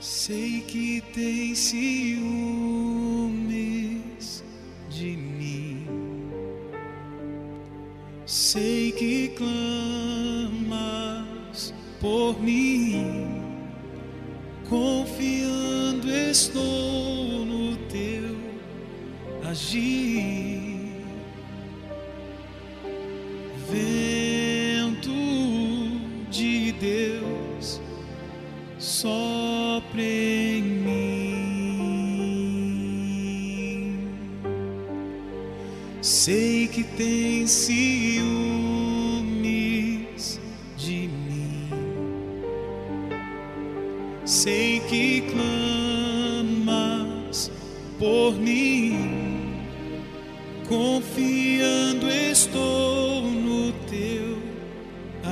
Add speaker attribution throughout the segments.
Speaker 1: Sei que tem ciúmes de mim. Sei que clamas por mim. Confiando estou no teu agir. Vento Sei que tem ciúmes de mim. Sei que clamas por mim, confiando estou no teu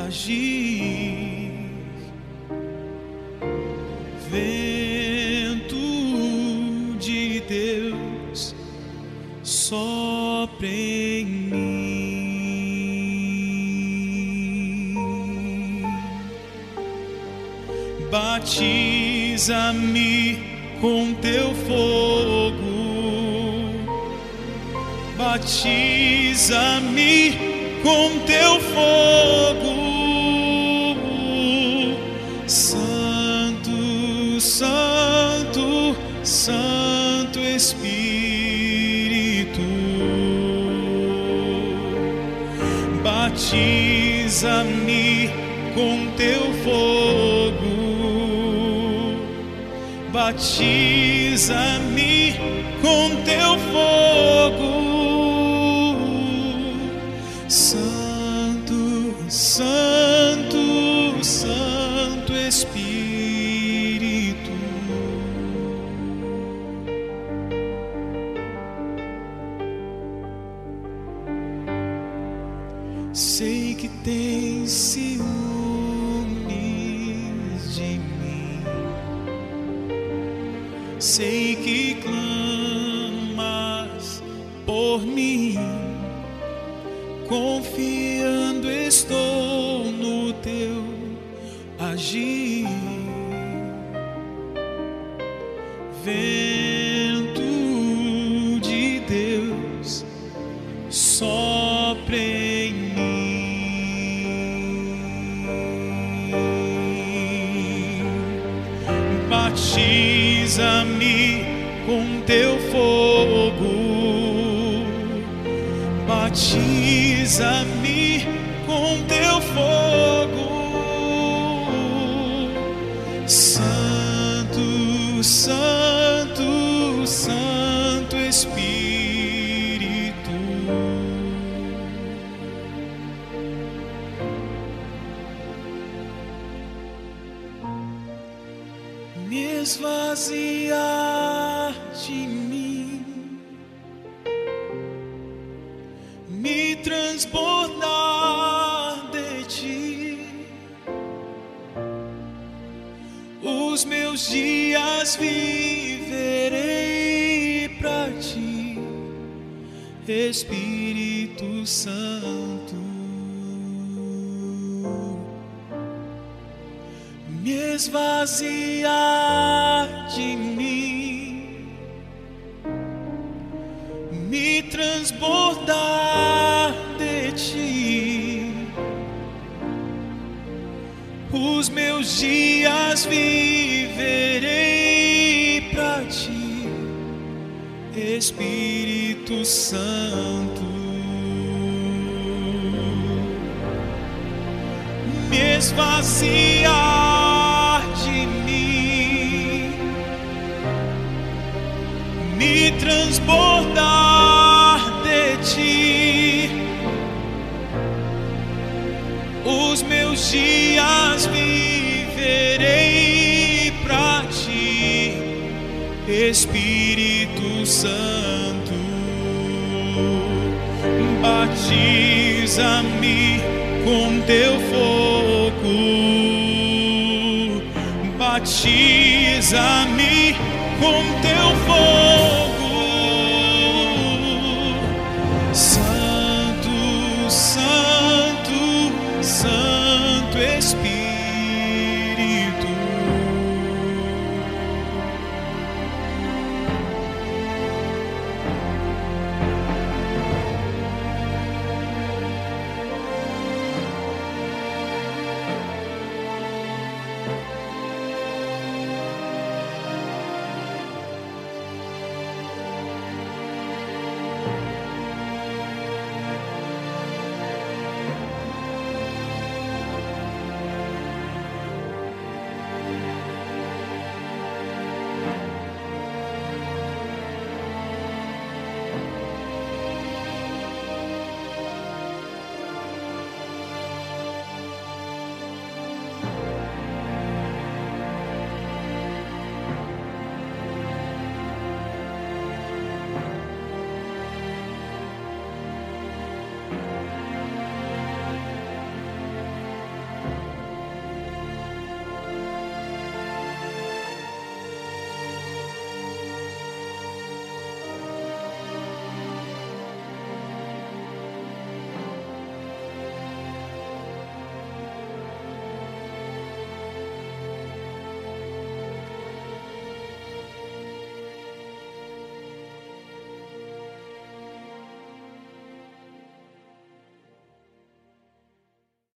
Speaker 1: agir. Vento sopra em mim. Batiza-me com teu fogo. Batiza-me com teu fogo. Batiza-me com teu fogo. Batiza-me com teu fogo. Sei que clamas por mim. Confiando estou no teu agir. Batiza-me com teu fogo. Batiza-me com teu fogo. Santo, Santo, Me esvaziar de mim, me transbordar de ti. Os meus dias viverei para ti, Espírito Santo. Esvaziar de mim, me transbordar de ti. Os meus dias viverei para ti, Espírito Santo. Me esvaziar transbordar de ti. Os meus dias viverei para ti, Espírito Santo. Batiza-me com teu fogo, batiza-me com teu fogo.